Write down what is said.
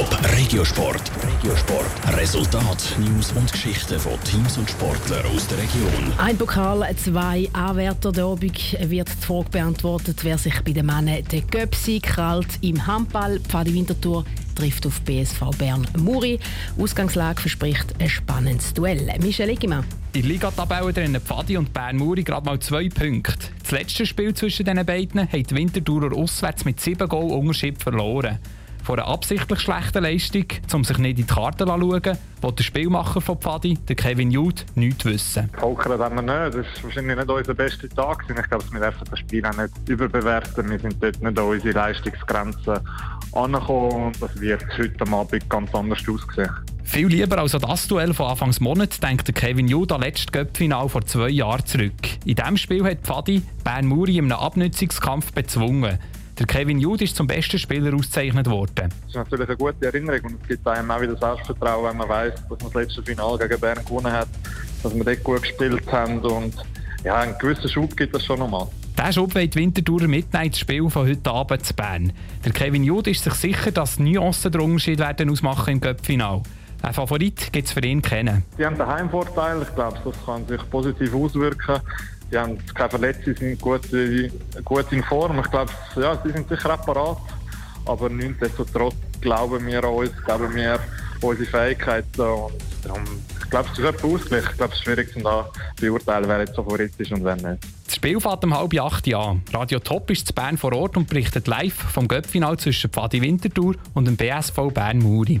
Top Regiosport. Regiosport. Resultat, News und Geschichten von Teams und Sportlern aus der Region. Ein Pokal, zwei Anwärter. Der Obig wird die Frage beantwortet, wer sich bei den Männern den Göpsi krallt im Handball. Pfadi Winterthur trifft auf BSV Bern Muri. Ausgangslage verspricht ein spannendes Duell. Michel Eggimann. In der Liga-Tabelle drinnen Pfadi und Bern Muri gerade mal zwei Punkte. Das letzte Spiel zwischen diesen beiden hat die Winterthurer auswärts mit sieben Goal Unterschied verloren. Von einer absichtlich schlechten Leistung, um sich nicht in die Karten zu schauen, will der Spielmacher von Pfadi, der Kevin Jude, nichts wissen. Pokern haben wir nicht. Das war wahrscheinlich nicht unser bester Tag. Ich glaube, wir dürfen das Spiel auch nicht überbewerten. Wir sind dort nicht an unsere Leistungsgrenzen angekommen und das wird heute Abend ganz anders aussehen. Viel lieber als an das Duell von Anfangs Monat denkt Kevin Jude an letztes Göppfinal vor zwei Jahren zurück. In diesem Spiel hat Pfadi Bern Muri in einem Abnützungskampf bezwungen. Der Kevin Jude ist zum besten Spieler ausgezeichnet worden. Das ist natürlich eine gute Erinnerung und es gibt einem auch wieder Selbstvertrauen, wenn man weiß, dass man das letzte Finale gegen Bern gewonnen hat, dass wir dort gut gespielt haben und ja, einen gewissen Schub gibt es schon nochmal. Diesen Schub wird Winterthur mitnehmen ins Spiel von heute Abend zu Bern. Der Kevin Jude ist sich sicher, dass Nuancen den Unterschied werden ausmachen im Cup-Final. Ein Favorit gibt es für ihn kennen. Die haben den Heimvorteil. Ich glaube, das kann sich positiv auswirken. Die haben keine Verletzungen, sind gut, gut in Form. Ich glaube, ja, sie sind sicher auch. Aber nichtsdestotrotz glauben wir an uns, glauben wir an unsere Fähigkeiten. Und darum, ich glaube, es ist etwas Ausgleich. Ich glaube, es ist schwierig zu beurteilen, wer jetzt Favorit ist und wer nicht. Das Spiel fährt um halb acht an. Radio Top ist zu Bern vor Ort und berichtet live vom Göppfinal zwischen Pfadi Winterthur und dem BSV Bern Muri.